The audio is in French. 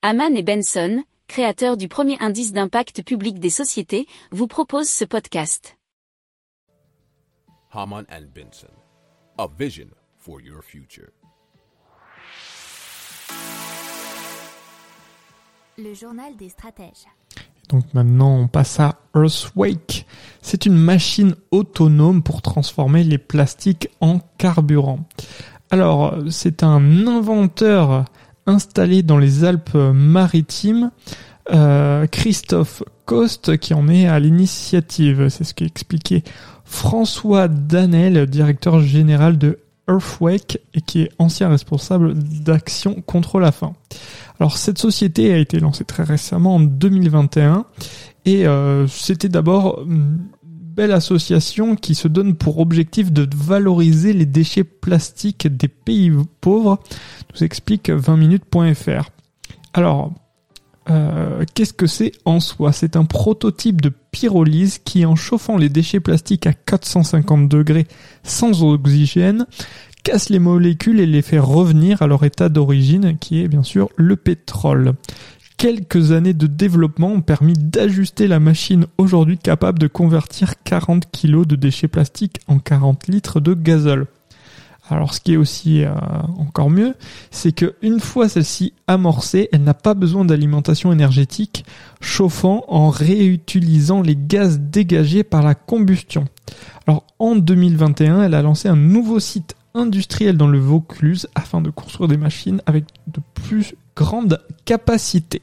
Haman et Benson, créateurs du premier indice d'impact public des sociétés, vous proposent ce podcast. Haman and Benson, a vision for your future. Le journal des stratèges. Donc maintenant, on passe à Earthwake. C'est une machine autonome pour transformer les plastiques en carburant. Alors, c'est un inventeur installé dans les Alpes-Maritimes, euh, Christophe Coste, qui en est à l'initiative. C'est ce qu'expliquait François Danel, directeur général de Earthwake et qui est ancien responsable d'action contre la faim. Alors cette société a été lancée très récemment en 2021 et euh, c'était d'abord une belle association qui se donne pour objectif de valoriser les déchets plastiques des pays pauvres, nous explique 20minutes.fr. Alors, euh, qu'est-ce que c'est en soi? C'est un prototype de pyrolyse qui, en chauffant les déchets plastiques à 450 degrés sans oxygène, casse les molécules et les fait revenir à leur état d'origine, qui est bien sûr le pétrole. Quelques années de développement ont permis d'ajuster la machine aujourd'hui capable de convertir 40 kg de déchets plastiques en 40 litres de gazole. Alors ce qui est aussi euh, encore mieux, c'est que une fois celle-ci amorcée, elle n'a pas besoin d'alimentation énergétique, chauffant en réutilisant les gaz dégagés par la combustion. Alors en 2021, elle a lancé un nouveau site industriel dans le Vaucluse afin de construire des machines avec de plus grandes capacités.